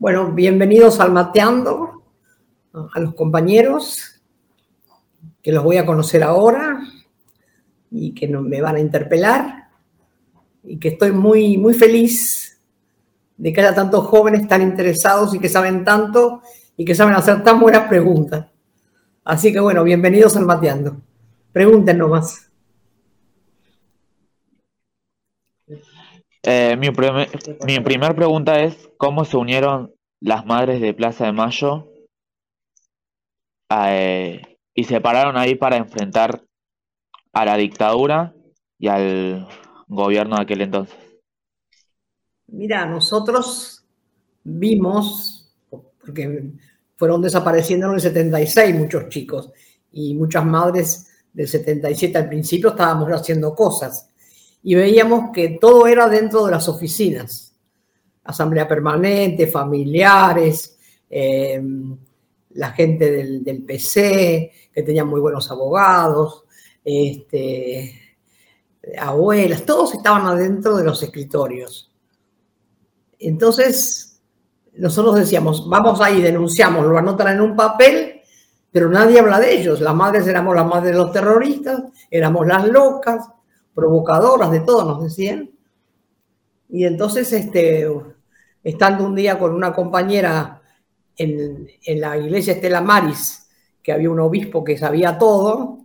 Bueno, bienvenidos al Mateando, a los compañeros, que los voy a conocer ahora y que me van a interpelar, y que estoy muy, muy feliz de que haya tantos jóvenes tan interesados y que saben tanto y que saben hacer tan buenas preguntas. Así que bueno, bienvenidos al Mateando. Pregunten nomás. Eh, mi, mi primera pregunta es, ¿cómo se unieron las madres de Plaza de Mayo eh, y se pararon ahí para enfrentar a la dictadura y al gobierno de aquel entonces? Mira, nosotros vimos, porque fueron desapareciendo en el 76 muchos chicos y muchas madres del 77 al principio estábamos haciendo cosas y veíamos que todo era dentro de las oficinas. Asamblea permanente, familiares, eh, la gente del, PC, que tenían muy buenos abogados, este, abuelas, todos estaban adentro de los escritorios. Entonces, nosotros decíamos, vamos ahí, denunciamos, lo anotan en un papel, pero nadie habla de ellos. Las madres éramos las madres de los terroristas, éramos las locas, provocadoras de todo, nos decían. Y entonces, este, estando un día con una compañera en, la iglesia Estela Maris, que había un obispo que sabía todo,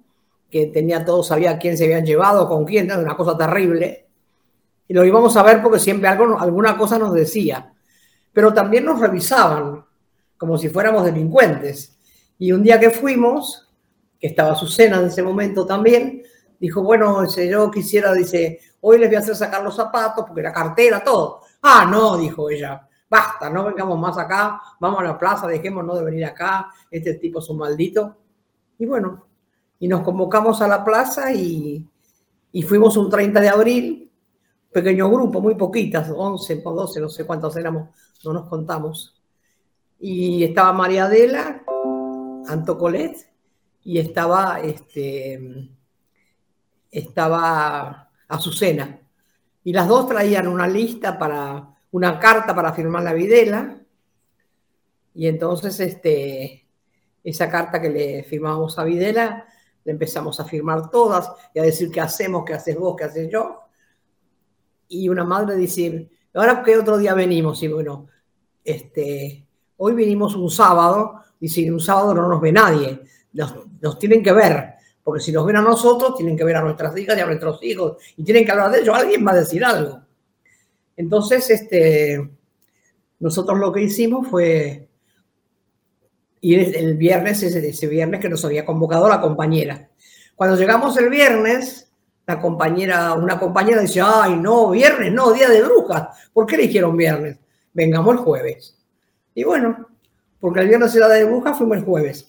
que tenía todo, sabía quién se habían llevado, con quién, era una cosa terrible. Y lo íbamos a ver porque siempre algo, alguna cosa nos decía. Pero también nos revisaban, como si fuéramos delincuentes. Y un día que fuimos, que estaba cena en ese momento también, dijo, bueno, yo quisiera, dice, hoy les voy a hacer sacar los zapatos, porque la cartera, todo. Ah, no, dijo ella, basta, no vengamos más acá, vamos a la plaza, dejémonos de venir acá, este tipo es un maldito. Y bueno, y nos convocamos a la plaza y, y fuimos un 30 de abril, pequeño grupo, muy poquitas, 11 o 12, no sé cuántos éramos, no nos contamos. Y estaba María Adela, Anto Colet, y estaba este, estaba Azucena. Y las dos traían una lista para, una carta para firmar la videla. Y entonces este, esa carta que le firmamos a Videla, le empezamos a firmar todas y a decir qué hacemos, qué haces vos, qué haces yo. Y una madre dice, ahora qué otro día venimos. Y bueno, este, hoy vinimos un sábado, dice, un sábado no nos ve nadie, nos tienen que ver. Porque si nos ven a nosotros, tienen que ver a nuestras hijas y a nuestros hijos y tienen que hablar de ellos. Alguien va a decir algo. Entonces, este, nosotros lo que hicimos fue ir el viernes, ese, ese viernes que nos había convocado la compañera. Cuando llegamos el viernes, la compañera, una compañera dice, ay, no, viernes, no, día de brujas. ¿Por qué eligieron viernes? Vengamos el jueves. Y bueno, porque el viernes era de brujas, fuimos el jueves.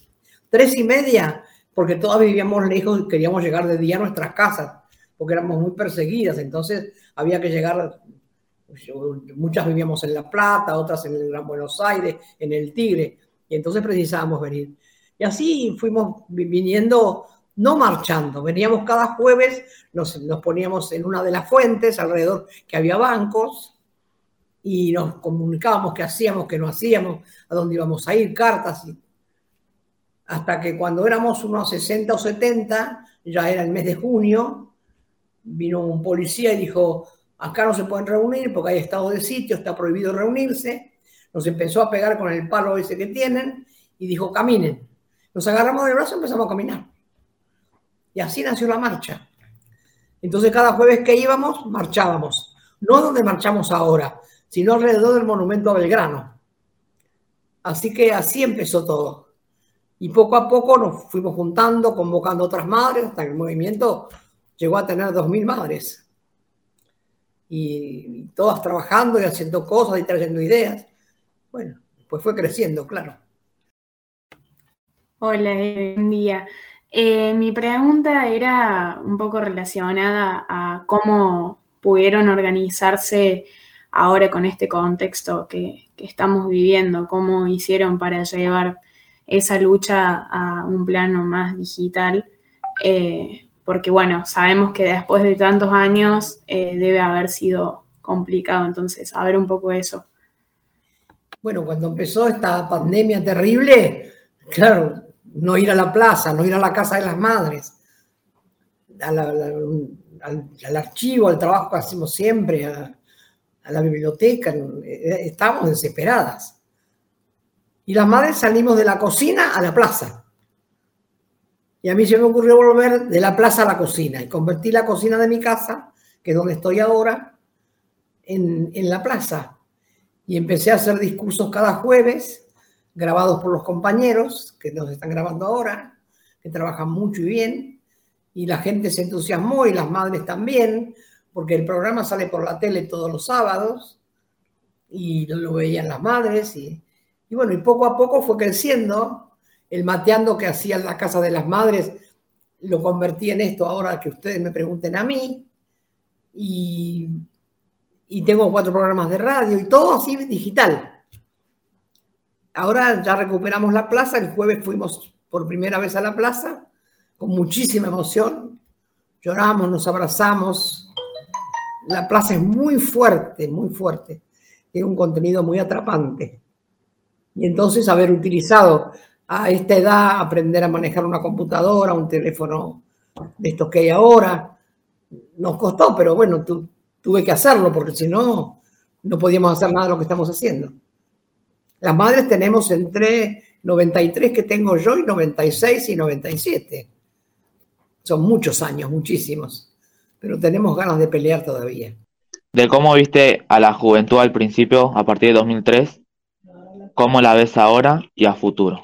Tres y media, porque todas vivíamos lejos y queríamos llegar de día a nuestras casas, porque éramos muy perseguidas, entonces había que llegar, muchas vivíamos en La Plata, otras en el Gran Buenos Aires, en el Tigre, y entonces precisábamos venir. Y así fuimos viniendo, no marchando, veníamos cada jueves, nos, nos poníamos en una de las fuentes, alrededor que había bancos, y nos comunicábamos qué hacíamos, qué no hacíamos, a dónde íbamos a ir, cartas, y hasta que cuando éramos unos 60 o 70, ya era el mes de junio, vino un policía y dijo, acá no se pueden reunir porque hay estado de sitio, está prohibido reunirse. Nos empezó a pegar con el palo ese que tienen y dijo, caminen. Nos agarramos del brazo y empezamos a caminar. Y así nació la marcha. Entonces cada jueves que íbamos, marchábamos. No donde marchamos ahora, sino alrededor del monumento a Belgrano. Así que así empezó todo. Y poco a poco nos fuimos juntando, convocando otras madres, hasta que el movimiento llegó a tener 2.000 madres. Y, todas trabajando y haciendo cosas y trayendo ideas. Bueno, pues fue creciendo, claro. Hola, buen día. Eh, mi pregunta era un poco relacionada a cómo pudieron organizarse ahora con este contexto que, que estamos viviendo, cómo hicieron para llevar esa lucha a un plano más digital, eh, porque bueno, sabemos que después de tantos años eh, debe haber sido complicado, entonces, a ver un poco eso. Bueno, cuando empezó esta pandemia terrible, claro, no ir a la plaza, no ir a la casa de las madres, al, archivo, al trabajo que hacemos siempre, a, la biblioteca, eh, estábamos desesperadas. Y las madres salimos de la cocina a la plaza. Y a mí se me ocurrió volver de la plaza a la cocina y convertí la cocina de mi casa, que es donde estoy ahora, en, en la plaza. Y empecé a hacer discursos cada jueves, grabados por los compañeros que nos están grabando ahora, que trabajan mucho y bien y la gente se entusiasmó y las madres también, porque el programa sale por la tele todos los sábados y lo veían las madres y, bueno, y poco a poco fue creciendo. El mateando que hacía en la casa de las madres lo convertí en esto ahora que ustedes me pregunten a mí. Y, y tengo cuatro programas de radio y todo así digital. Ahora ya recuperamos la plaza, el jueves fuimos por primera vez a la plaza con muchísima emoción. Lloramos, nos abrazamos. La plaza es muy fuerte, muy fuerte. Tiene un contenido muy atrapante. Y entonces haber utilizado a esta edad, aprender a manejar una computadora, un teléfono de estos que hay ahora, nos costó, pero bueno, tuve que hacerlo porque si no, no podíamos hacer nada de lo que estamos haciendo. Las madres tenemos entre 93 que tengo yo y 96 y 97. Son muchos años, muchísimos, pero tenemos ganas de pelear todavía. De cómo viste a la juventud al principio, a partir de 2003, cómo la ves ahora y a futuro.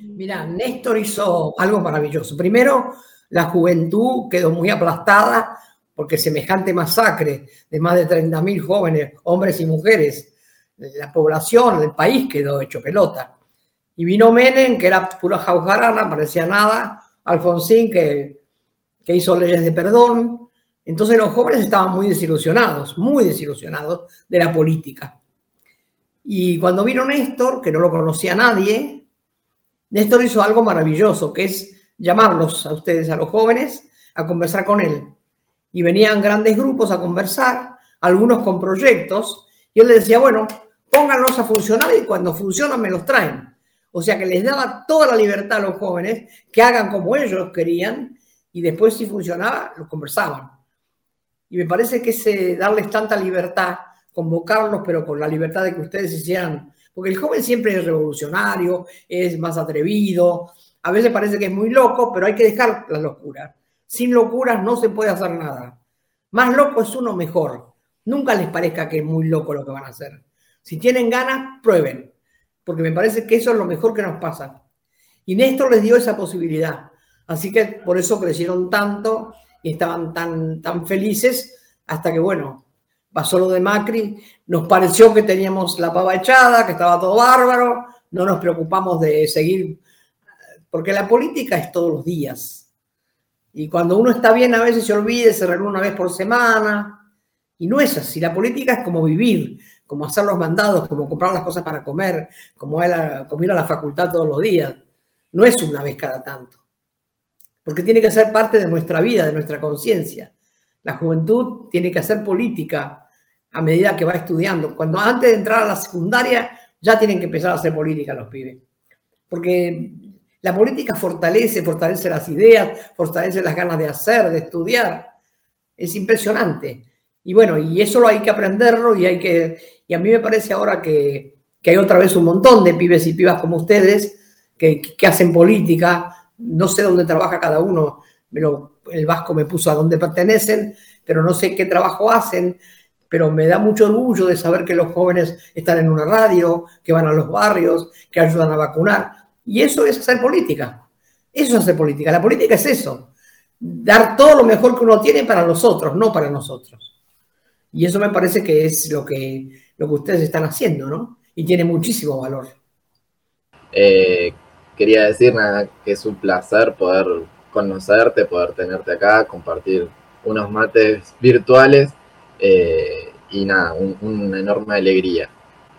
Mira, Néstor hizo algo maravilloso. Primero, la juventud quedó muy aplastada porque semejante masacre de más de 30.000 jóvenes, hombres y mujeres, la población, el país quedó hecho pelota. Y vino Menem, que era pura jaujarana, parecía nada, Alfonsín, que, que hizo leyes de perdón. Entonces los jóvenes estaban muy desilusionados, muy desilusionados de la política. Y cuando vino Néstor, que no lo conocía nadie, Néstor hizo algo maravilloso, que es llamarlos a ustedes, a los jóvenes, a conversar con él. Y venían grandes grupos a conversar, algunos con proyectos, y él les decía, bueno, pónganlos a funcionar y cuando funcionan me los traen. O sea que les daba toda la libertad a los jóvenes que hagan como ellos querían y después si funcionaba, los conversaban. Y me parece que ese darles tanta libertad, convocarlos, pero con la libertad de que ustedes hicieran, porque el joven siempre es revolucionario, es más atrevido, a veces parece que es muy loco, pero hay que dejar la locura. Sin locuras no se puede hacer nada. Más loco es uno mejor. Nunca les parezca que es muy loco lo que van a hacer. Si tienen ganas, prueben porque me parece que eso es lo mejor que nos pasa. Y Néstor les dio esa posibilidad. Así que por eso crecieron tanto y estaban tan, tan felices hasta que, bueno, pasó lo de Macri, nos pareció que teníamos la pava echada, que estaba todo bárbaro, no nos preocupamos de seguir, porque la política es todos los días. Y cuando uno está bien a veces se olvida, se reúne una vez por semana, y no es así, la política es como vivir, como hacer los mandados, como comprar las cosas para comer, como ir, a, ir a la facultad todos los días. No es una vez cada tanto, porque tiene que ser parte de nuestra vida, de nuestra conciencia. La juventud tiene que hacer política a medida que va estudiando. Cuando antes de entrar a la secundaria ya tienen que empezar a hacer política los pibes. Porque la política fortalece, fortalece las ideas, fortalece las ganas de hacer, de estudiar. Es impresionante. Y bueno, y eso lo hay que aprenderlo y hay que, y a mí me parece ahora que, hay otra vez un montón de pibes y pibas como ustedes que, hacen política, no sé dónde trabaja cada uno, pero el Vasco me puso a dónde pertenecen, pero no sé qué trabajo hacen, pero me da mucho orgullo de saber que los jóvenes están en una radio, que van a los barrios, que ayudan a vacunar. Y eso es hacer política. Eso es hacer política. La política es eso. Dar todo lo mejor que uno tiene para los otros, no para nosotros. Y eso me parece que es lo que, lo que ustedes están haciendo, ¿no? Y tiene muchísimo valor. Eh, quería decir nada, que es un placer poder conocerte, poder tenerte acá, compartir unos mates virtuales eh, y nada, una enorme alegría.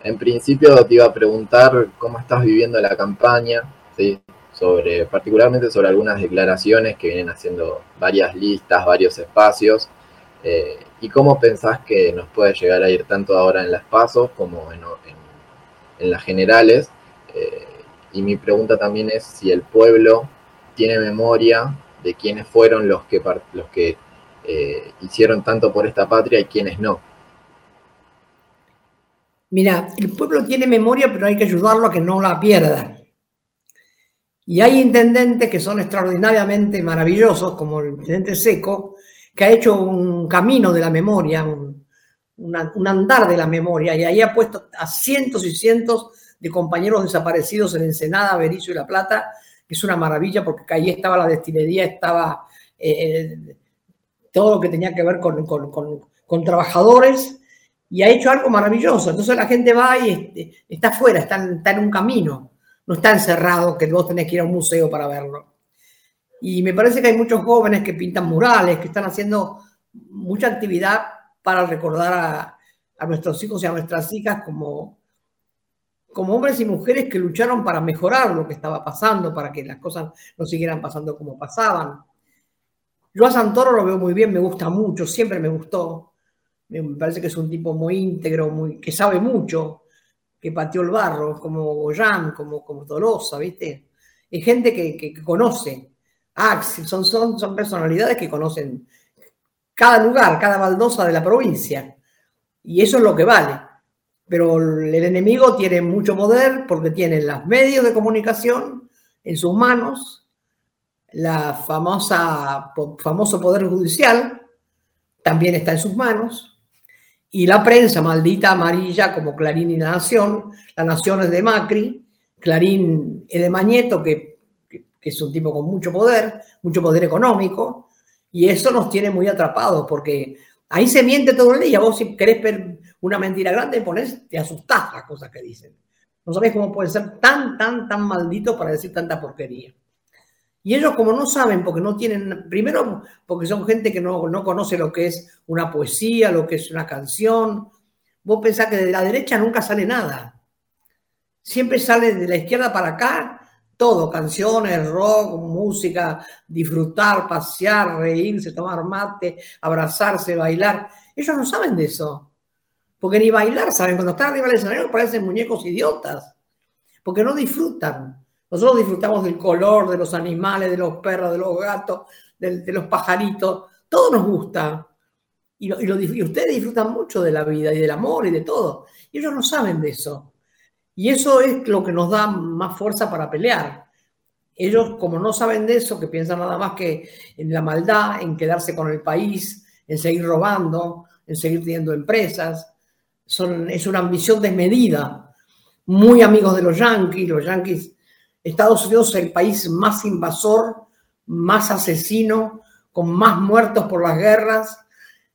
En principio te iba a preguntar cómo estás viviendo la campaña, sobre, particularmente sobre algunas declaraciones que vienen haciendo varias listas, varios espacios. Eh, ¿Y cómo pensás que nos puede llegar a ir tanto ahora en las pasos como en, en las generales. Eh, y mi pregunta también es si el pueblo tiene memoria de quiénes fueron los que, los que eh, hicieron tanto por esta patria y quiénes no. Mira, el pueblo tiene memoria, pero hay que ayudarlo a que no la pierda. Y hay intendentes que son extraordinariamente maravillosos, como el intendente Seco, que ha hecho un camino de la memoria, un, un, andar de la memoria, y ahí ha puesto a cientos y cientos de compañeros desaparecidos en Ensenada, Berizo y La Plata, es una maravilla porque ahí estaba la destilería, estaba eh, todo lo que tenía que ver con, con, trabajadores, y ha hecho algo maravilloso. Entonces la gente va y este, está afuera, está, está en un camino, no está encerrado que vos tenés que ir a un museo para verlo. Y me parece que hay muchos jóvenes que pintan murales, que están haciendo mucha actividad para recordar a, a nuestros hijos y a nuestras hijas como, como hombres y mujeres que lucharon para mejorar lo que estaba pasando, para que las cosas no siguieran pasando como pasaban. Yo a Santoro lo veo muy bien, me gusta mucho, siempre me gustó. Me parece que es un tipo muy íntegro, muy, que sabe mucho, que pateó el barro, como Goyán, como, como Tolosa, ¿viste? Es gente que, que, conoce. Axel, son, son, son personalidades que conocen cada lugar, cada baldosa de la provincia. Y eso es lo que vale. Pero el enemigo tiene mucho poder porque tiene los medios de comunicación en sus manos, la famosa famoso poder judicial también está en sus manos y la prensa maldita amarilla como Clarín y La Nación, La Nación es de Macri, Clarín es de Mañeto que, que es un tipo con mucho poder, mucho poder económico y eso nos tiene muy atrapados porque ahí se miente todo el día. Vos si querés una mentira grande, pones, te asustás las cosas que dicen. No sabés cómo pueden ser tan, tan, tan malditos para decir tanta porquería. Y ellos como no saben, porque no tienen, primero porque son gente que no, no conoce lo que es una poesía, lo que es una canción. Vos pensás que de la derecha nunca sale nada. Siempre sale de la izquierda para acá todo, canciones, rock, música, disfrutar, pasear, reírse, tomar mate, abrazarse, bailar. Ellos no saben de eso. Porque ni bailar saben. Cuando están arriba del escenario parecen muñecos idiotas. Porque no disfrutan. Nosotros disfrutamos del color, de los animales, de los perros, de los gatos, de, los pajaritos. Todo nos gusta. Y, ustedes disfrutan mucho de la vida y del amor y de todo. Y ellos no saben de eso. Y eso es lo que nos da más fuerza para pelear. Ellos, como no saben de eso, que piensan nada más que en la maldad, en quedarse con el país, en seguir robando, en seguir teniendo empresas, es una ambición desmedida. Muy amigos de los yanquis, los yanquis, Estados Unidos es el país más invasor, más asesino, con más muertos por las guerras,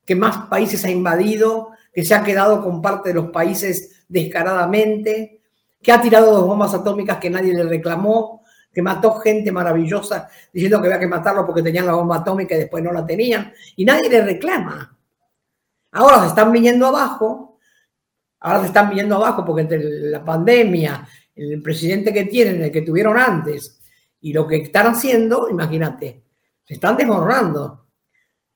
que más países ha invadido, que se ha quedado con parte de los países descaradamente, que ha tirado dos bombas atómicas que nadie le reclamó, que mató gente maravillosa diciendo que había que matarlo porque tenían la bomba atómica y después no la tenían, y nadie le reclama. Ahora se están viniendo abajo, ahora se están viniendo abajo porque entre la pandemia, el presidente que tienen, el que tuvieron antes, y lo que están haciendo, imagínate, se están desmoronando.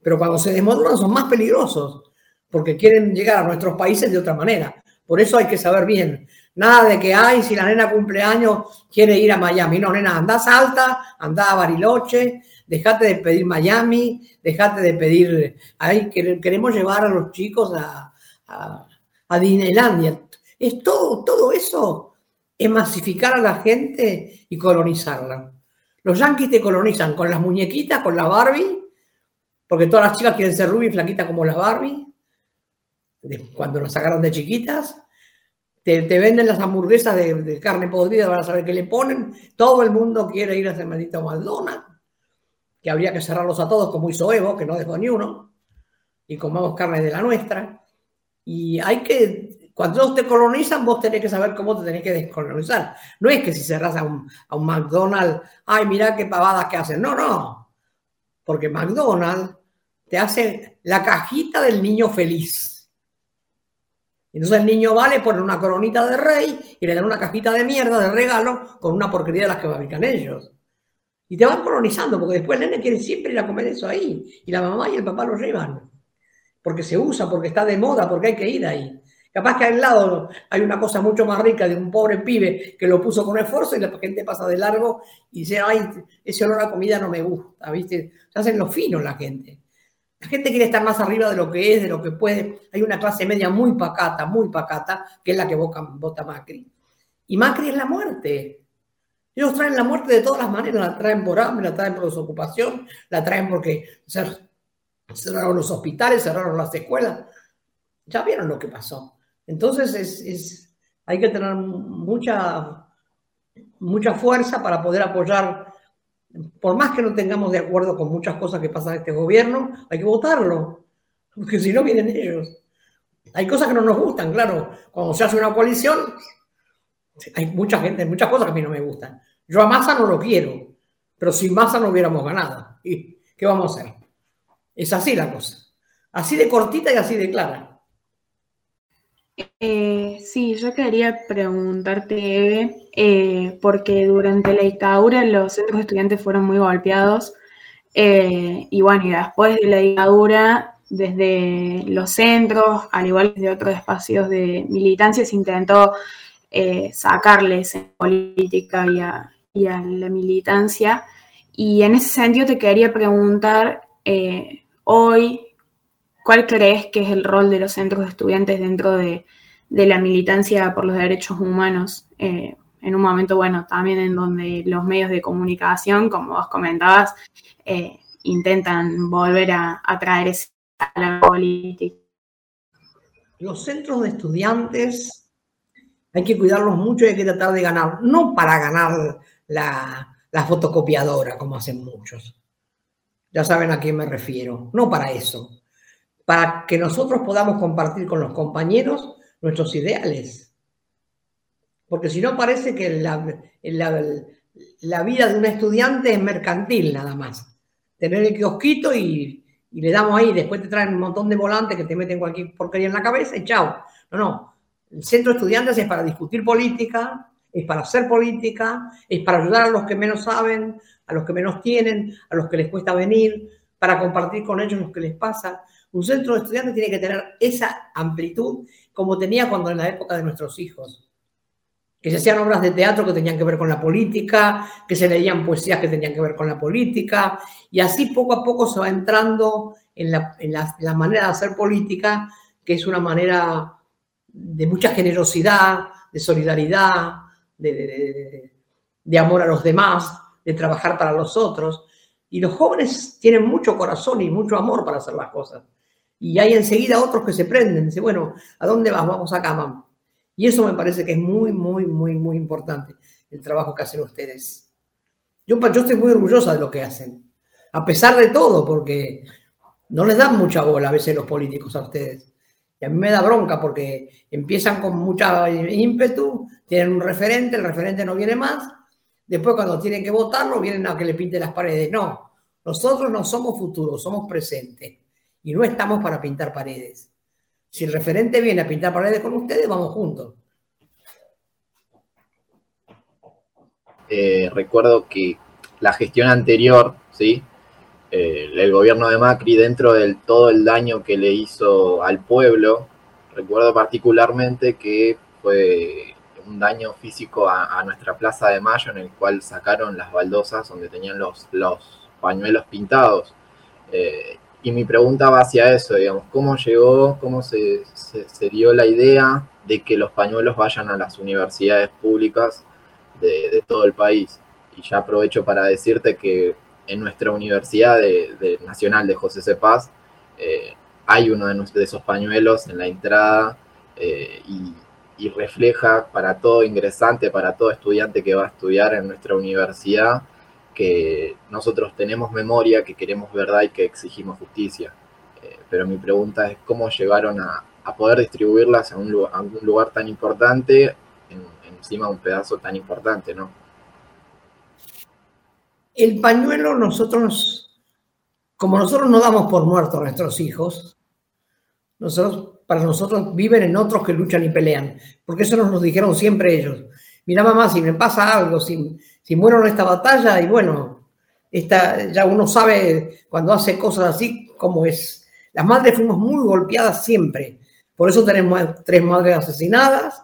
Pero cuando se desmoronan son más peligrosos, porque quieren llegar a nuestros países de otra manera. Por eso hay que saber bien Nada de que, ay, si la nena cumpleaños quiere ir a Miami. No, nena, anda a Salta, anda a Bariloche, dejate de pedir Miami, dejate de pedir, ay, queremos llevar a los chicos a, Disneylandia. Es todo, todo eso, es masificar a la gente y colonizarla. Los yanquis te colonizan con las muñequitas, con la Barbie, porque todas las chicas quieren ser rubias y flaquitas como las Barbie, cuando nos sacaron de chiquitas te, venden las hamburguesas de, carne podrida para saber qué le ponen. Todo el mundo quiere ir a ese maldito McDonald's, que habría que cerrarlos a todos como hizo Evo, que no dejó ni uno, y comamos carne de la nuestra. Y hay que, cuando te colonizan, vos tenés que saber cómo te tenés que descolonizar. No es que si cerras a un, a un McDonald's, ay, mira qué pavadas que hacen. No, no. Porque McDonald's te hace la cajita del niño feliz entonces el niño va, le ponen una coronita de rey y le dan una cajita de mierda de regalo con una porquería de las que fabrican ellos. Y te van colonizando, porque después el nene quiere siempre ir a comer eso ahí. Y la mamá y el papá lo llevan. Porque se usa, porque está de moda, porque hay que ir ahí. Capaz que al lado hay una cosa mucho más rica de un pobre pibe que lo puso con esfuerzo y la gente pasa de largo y dice, ay, ese olor a comida no me gusta, ¿viste? Se hacen los finos la gente. La gente quiere estar más arriba de lo que es, de lo que puede. Hay una clase media muy pacata, muy pacata, que es la que vota, vota Macri. Y Macri es la muerte. Ellos traen la muerte de todas las maneras, la traen por hambre, la traen por desocupación, la traen porque cerraron los hospitales, cerraron las escuelas. Ya vieron lo que pasó. Entonces es, hay que tener mucha, mucha fuerza para poder apoyar, por más que no tengamos de acuerdo con muchas cosas que pasan en este gobierno, hay que votarlo, porque si no vienen ellos. Hay cosas que no nos gustan, claro. Cuando se hace una coalición, hay mucha gente, muchas cosas que a mí no me gustan. Yo a Massa no lo quiero, pero sin Massa no hubiéramos ganado. ¿Y qué vamos a hacer? Es así la cosa. Así de cortita y así de clara. Eh, sí, yo quería preguntarte, Eve, eh, porque durante la dictadura los centros estudiantes fueron muy golpeados eh, y bueno, y después de la dictadura, desde los centros, al igual que de otros espacios de militancia, se intentó sacarles en política y a, y a, la militancia. Y en ese sentido te quería preguntar hoy, ¿Cuál crees que es el rol de los centros de estudiantes dentro de, la militancia por los derechos humanos? Eh, en un momento, bueno, también en donde los medios de comunicación, como vos comentabas, eh, intentan volver a, traer esa a la política. Los centros de estudiantes hay que cuidarlos mucho y hay que tratar de ganar, no para ganar la, la fotocopiadora, como hacen muchos. Ya saben a quién me refiero, no para eso para que nosotros podamos compartir con los compañeros nuestros ideales. Porque si no parece que la, la, vida de un estudiante es mercantil nada más. Tener el kiosquito y, y, le damos ahí, después te traen un montón de volantes que te meten cualquier porquería en la cabeza y chao. No, no. El centro de estudiantes es para discutir política, es para hacer política, es para ayudar a los que menos saben, a los que menos tienen, a los que les cuesta venir, para compartir con ellos lo que les pasa. Un centro de estudiantes tiene que tener esa amplitud como tenía cuando en la época de nuestros hijos. Que se hacían obras de teatro que tenían que ver con la política, que se leían poesías que tenían que ver con la política, y así poco a poco se va entrando en la, manera de hacer política, que es una manera de mucha generosidad, de solidaridad, de amor a los demás, de trabajar para los otros. Y los jóvenes tienen mucho corazón y mucho amor para hacer las cosas. Y hay enseguida otros que se prenden. Dice, bueno, ¿a dónde vas? Vamos acá, mamá. Y eso me parece que es muy, muy, muy, muy importante, el trabajo que hacen ustedes. Yo, yo estoy muy orgullosa de lo que hacen, a pesar de todo, porque no les dan mucha bola a veces los políticos a ustedes. Y a mí me da bronca porque empiezan con mucha ímpetu, tienen un referente, el referente no viene más, después cuando tienen que votarlo vienen a que le pinte las paredes. No, nosotros no somos futuros, somos presentes y no estamos para pintar paredes. Si el referente viene a pintar paredes con ustedes, vamos juntos. Eh, recuerdo que la gestión anterior, ¿sí? Eh, el gobierno de Macri, dentro de todo el daño que le hizo al pueblo, recuerdo particularmente que fue un daño físico a, nuestra Plaza de Mayo, en el cual sacaron las baldosas donde tenían los, los pañuelos pintados. Eh, y mi pregunta va hacia eso, digamos, ¿cómo llegó, cómo se, dio la idea de que los pañuelos vayan a las universidades públicas de, todo el país? Y ya aprovecho para decirte que en nuestra Universidad de, Nacional de José C. Paz eh, hay uno de, esos pañuelos en la entrada eh, y, y refleja para todo ingresante, para todo estudiante que va a estudiar en nuestra universidad, que nosotros tenemos memoria, que queremos verdad y que exigimos justicia. Eh, pero mi pregunta es cómo llegaron a, poder distribuirlas a un, lugar, tan importante, encima de un pedazo tan importante, ¿no? El pañuelo nosotros, como nosotros no damos por muertos a nuestros hijos, nosotros, para nosotros viven en otros que luchan y pelean, porque eso nos lo dijeron siempre ellos. Mira mamá, si me pasa algo, si, si muero en esta batalla, y bueno, esta, ya uno sabe cuando hace cosas así cómo es. Las madres fuimos muy golpeadas siempre. Por eso tenemos tres madres asesinadas,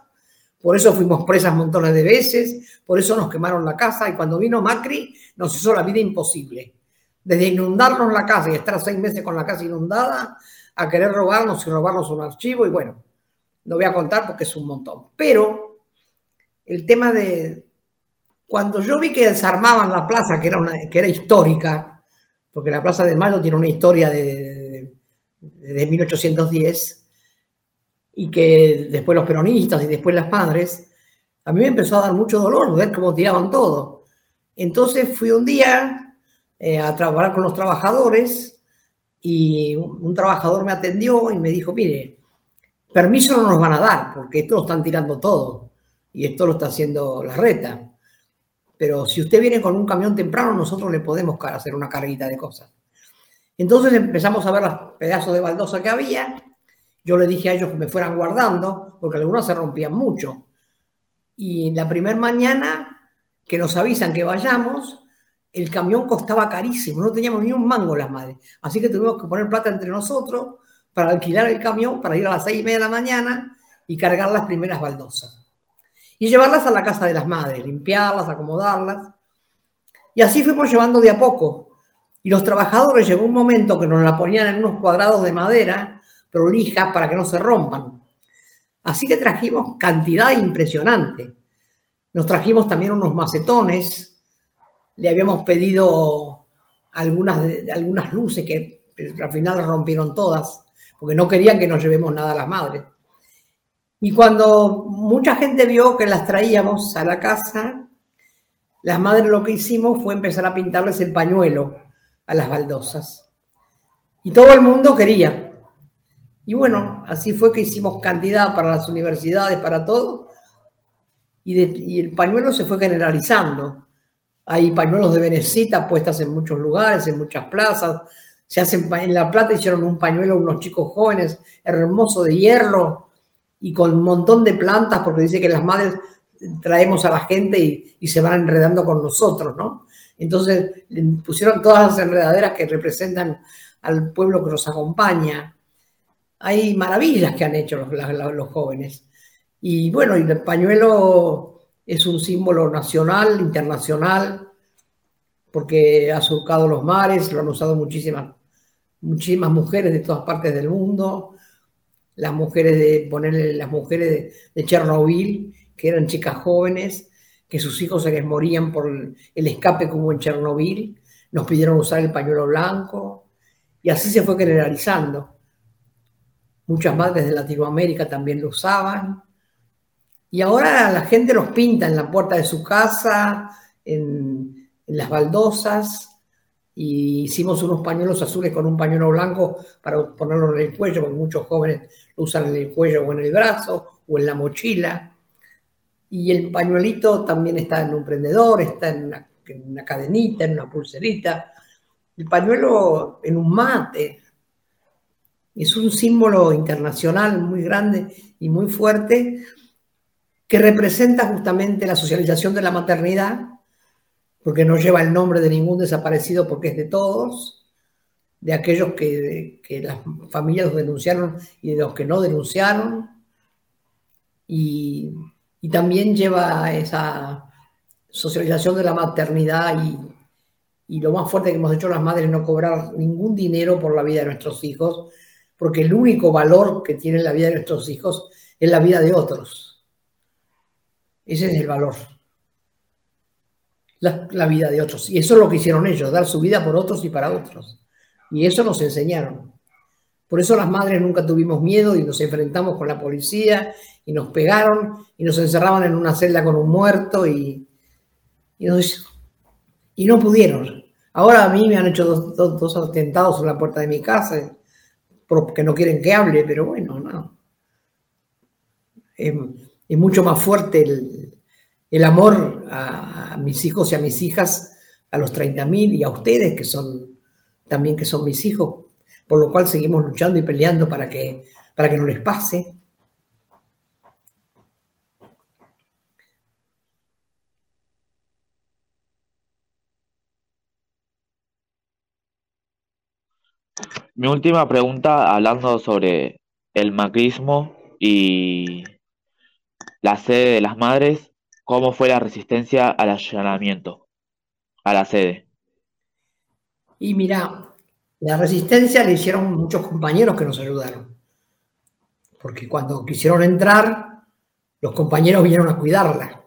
por eso fuimos presas montones de veces, por eso nos quemaron la casa y cuando vino Macri nos hizo la vida imposible. Desde inundarnos la casa y estar seis meses con la casa inundada, a querer robarnos y robarnos un archivo y bueno, no voy a contar porque es un montón. Pero el tema de, cuando yo vi que desarmaban la plaza, que era, una, que era histórica, porque la Plaza de Mayo tiene una historia de, de, 1810, y que después los peronistas y después las madres, a mí me empezó a dar mucho dolor ver cómo tiraban todo. Entonces fui un día eh, a trabajar con los trabajadores y un, trabajador me atendió y me dijo, mire, permiso no nos van a dar porque esto lo están tirando todo y esto lo está haciendo la reta. Pero si usted viene con un camión temprano, nosotros le podemos hacer una carguita de cosas. Entonces empezamos a ver los pedazos de baldosa que había. Yo le dije a ellos que me fueran guardando, porque algunos se rompían mucho. Y la primera mañana que nos avisan que vayamos, el camión costaba carísimo, no teníamos ni un mango las madres. Así que tuvimos que poner plata entre nosotros para alquilar el camión, para ir a las seis y media de la mañana y cargar las primeras baldosas y llevarlas a la casa de las madres, limpiarlas, acomodarlas. Y así fuimos llevando de a poco. Y los trabajadores llegó un momento que nos la ponían en unos cuadrados de madera prolijas para que no se rompan. Así que trajimos cantidad impresionante. Nos trajimos también unos macetones. Le habíamos pedido algunas, algunas luces que al final rompieron todas, porque no querían que nos llevemos nada a las madres. Y cuando mucha gente vio que las traíamos a la casa, las madres lo que hicimos fue empezar a pintarles el pañuelo a las baldosas. Y todo el mundo quería. Y bueno, así fue que hicimos cantidad para las universidades, para todo. Y, y el pañuelo se fue generalizando. Hay pañuelos de Venecita puestas en muchos lugares, en muchas plazas. Se hacen en La Plata hicieron un pañuelo unos chicos jóvenes, hermoso de hierro, y con un montón de plantas, porque dice que las madres traemos a la gente y, se van enredando con nosotros, ¿no? Entonces pusieron todas las enredaderas que representan al pueblo que nos acompaña. Hay maravillas que han hecho los, los jóvenes. Y bueno, el pañuelo es un símbolo nacional, internacional, porque ha surcado los mares, lo han usado muchísimas, muchísimas mujeres de todas partes del mundo las mujeres de ponerle las mujeres de, Chernobyl, que eran chicas jóvenes, que sus hijos se les morían por el, escape como en Chernobyl, nos pidieron usar el pañuelo blanco, y así se fue generalizando. Muchas madres de Latinoamérica también lo usaban. Y ahora la gente los pinta en la puerta de su casa, en, en las baldosas, y hicimos unos pañuelos azules con un pañuelo blanco para ponerlo en el cuello, porque muchos jóvenes lo usan en el cuello o en el brazo o en la mochila. Y el pañuelito también está en un prendedor, está en una, cadenita, en una pulserita. El pañuelo en un mate. Es un símbolo internacional muy grande y muy fuerte que representa justamente la socialización de la maternidad porque no lleva el nombre de ningún desaparecido porque es de todos, de aquellos que, las familias denunciaron y de los que no denunciaron, y, también lleva esa socialización de la maternidad y, y lo más fuerte que hemos hecho las madres es no cobrar ningún dinero por la vida de nuestros hijos, porque el único valor que tiene la vida de nuestros hijos es la vida de otros. Ese es el valor la, vida de otros. Y eso es lo que hicieron ellos, dar su vida por otros y para otros. Y eso nos enseñaron. Por eso las madres nunca tuvimos miedo y nos enfrentamos con la policía y nos pegaron y nos encerraban en una celda con un muerto y, y, y no pudieron. Ahora a mí me han hecho dos, dos, atentados en la puerta de mi casa porque no quieren que hable, pero bueno, no. Es, es mucho más fuerte el, el amor a, mis hijos y a mis hijas a los 30.000 y a ustedes que son también que son mis hijos, por lo cual seguimos luchando y peleando para que, para que no les pase. Mi última pregunta, hablando sobre el macrismo y la sede de las madres, ¿cómo fue la resistencia al allanamiento a la sede? Y mira, la resistencia le hicieron muchos compañeros que nos ayudaron. Porque cuando quisieron entrar, los compañeros vinieron a cuidarla.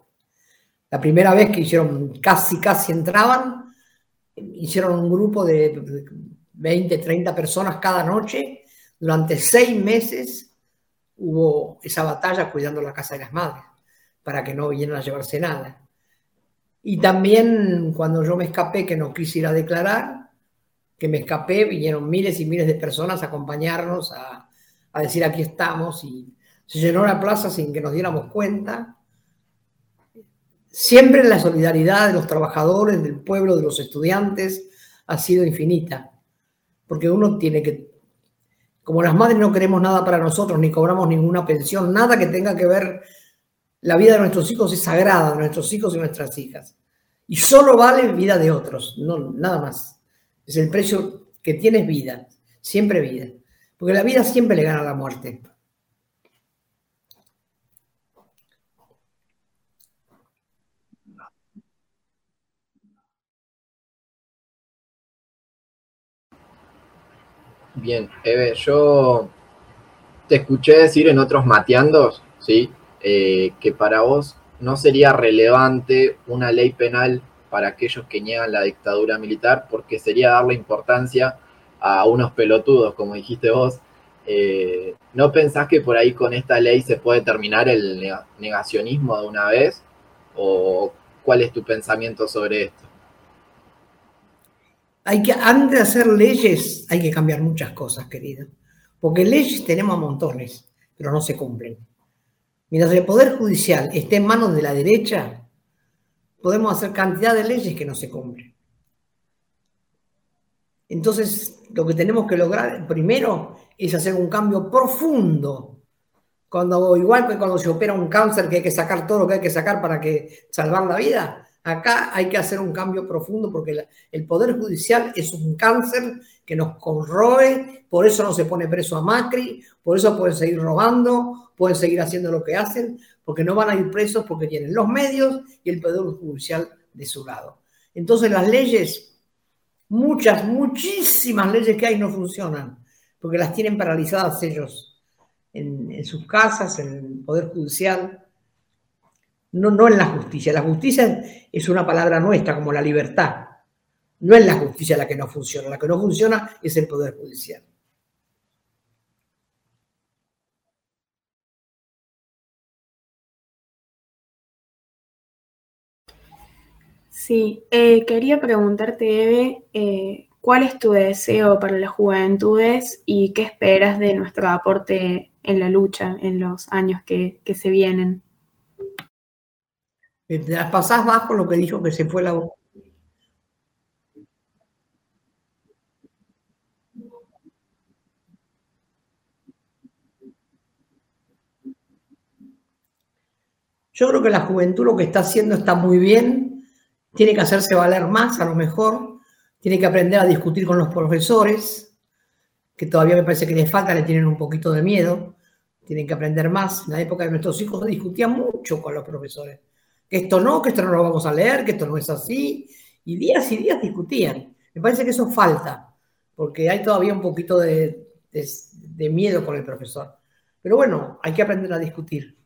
La primera vez que hicieron, casi, casi entraban, hicieron un grupo de 20, 30 personas cada noche. Durante seis meses hubo esa batalla cuidando la casa de las madres, para que no vinieran a llevarse nada. Y también cuando yo me escapé, que no quise ir a declarar, que me escapé, vinieron miles y miles de personas a acompañarnos, a, a decir aquí estamos, y se llenó la plaza sin que nos diéramos cuenta. Siempre la solidaridad de los trabajadores, del pueblo, de los estudiantes, ha sido infinita, porque uno tiene que, como las madres no queremos nada para nosotros, ni cobramos ninguna pensión, nada que tenga que ver, la vida de nuestros hijos es sagrada, nuestros hijos y nuestras hijas, y solo vale vida de otros, no, nada más. Es el precio que tienes vida, siempre vida, porque la vida siempre le gana a la muerte. Bien, Eve, yo te escuché decir en otros mateandos, ¿sí? Eh, que para vos no sería relevante una ley penal para aquellos que niegan la dictadura militar, porque sería darle importancia a unos pelotudos, como dijiste vos. Eh, ¿No pensás que por ahí con esta ley se puede terminar el negacionismo de una vez? ¿O cuál es tu pensamiento sobre esto? Hay que, antes de hacer leyes, hay que cambiar muchas cosas, querido. Porque leyes tenemos a montones, pero no se cumplen. Mientras el Poder Judicial esté en manos de la derecha, podemos hacer cantidad de leyes que no se cumplen. Entonces, lo que tenemos que lograr primero es hacer un cambio profundo. Cuando, igual que cuando se opera un cáncer que hay que sacar todo lo que hay que sacar para que salvar la vida, Acá hay que hacer un cambio profundo porque el Poder Judicial es un cáncer que nos corroe, por eso no se pone preso a Macri, por eso pueden seguir robando, pueden seguir haciendo lo que hacen, porque no van a ir presos porque tienen los medios y el Poder Judicial de su lado. Entonces las leyes, muchas, muchísimas leyes que hay no funcionan, porque las tienen paralizadas ellos en, sus casas, en el Poder Judicial no, no en la justicia. La justicia es una palabra nuestra, como la libertad. No es la justicia la que no funciona. La que no funciona es el Poder Judicial. Sí, eh, quería preguntarte, Eve, eh, ¿cuál es tu deseo para las juventudes y qué esperas de nuestro aporte en la lucha en los años que se vienen? Las pasás bajo lo que dijo que se fue la voz. Yo creo que la juventud lo que está haciendo está muy bien, tiene que hacerse valer más a lo mejor, tiene que aprender a discutir con los profesores, que todavía me parece que les falta, le tienen un poquito de miedo, tienen que aprender más. En la época de nuestros hijos discutían mucho con los profesores que esto no, que esto no lo vamos a leer, que esto no es así, y días y días discutían. Me parece que eso falta, porque hay todavía un poquito de, miedo con el profesor. Pero bueno, hay que aprender a discutir.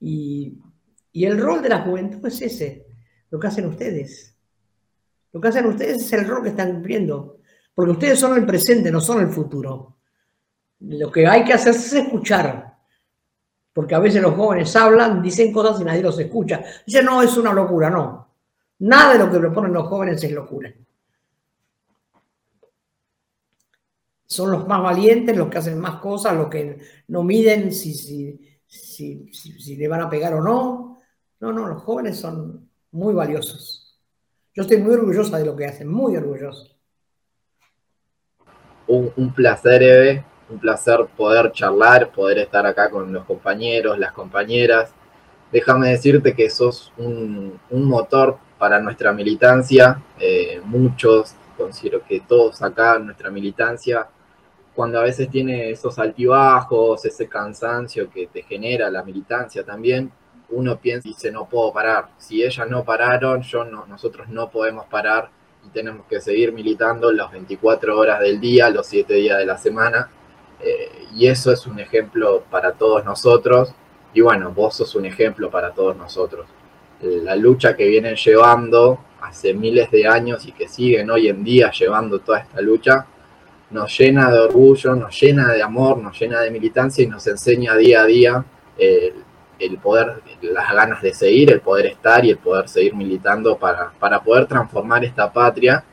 Y, y el rol de la juventud es ese, lo que hacen ustedes. Lo que hacen ustedes es el rol que están cumpliendo, porque ustedes son el presente, no son el futuro. Lo que hay que hacer es escuchar, porque a veces los jóvenes hablan, dicen cosas y nadie los escucha. Dicen, no, es una locura, no. Nada de lo que proponen los jóvenes es locura. Son los más valientes, los que hacen más cosas, los que no miden si, si, le van a pegar o no. No, no, los jóvenes son muy valiosos. Yo estoy muy orgullosa de lo que hacen, muy orgullosa. Un, un placer, Eve un placer poder charlar, poder estar acá con los compañeros, las compañeras. Déjame decirte que sos un, motor para nuestra militancia. Eh, muchos, considero que todos acá, nuestra militancia, cuando a veces tiene esos altibajos, ese cansancio que te genera la militancia también, uno piensa y dice, no puedo parar. Si ellas no pararon, yo no, nosotros no podemos parar y tenemos que seguir militando las 24 horas del día, los 7 días de la semana. Eh, y eso es un ejemplo para todos nosotros. Y bueno, vos sos un ejemplo para todos nosotros. La lucha que vienen llevando hace miles de años y que siguen hoy en día llevando toda esta lucha, nos llena de orgullo, nos llena de amor, nos llena de militancia y nos enseña día a día eh, el poder, las ganas de seguir, el poder estar y el poder seguir militando para, para poder transformar esta patria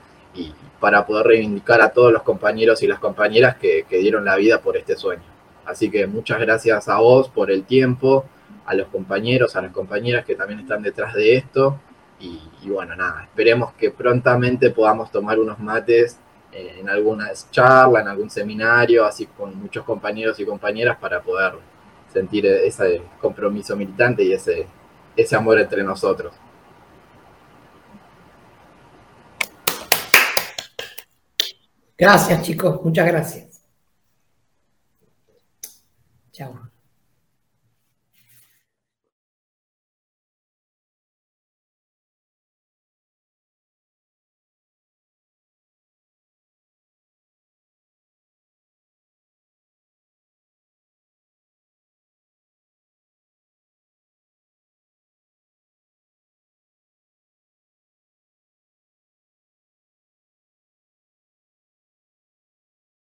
para poder reivindicar a todos los compañeros y las compañeras que, dieron la vida por este sueño. Así que muchas gracias a vos por el tiempo, a los compañeros, a las compañeras que también están detrás de esto. Y, y bueno, nada, esperemos que prontamente podamos tomar unos mates en alguna charla, en algún seminario, así con muchos compañeros y compañeras para poder sentir ese compromiso militante y ese, ese amor entre nosotros. Gracias chicos, muchas gracias. Chao.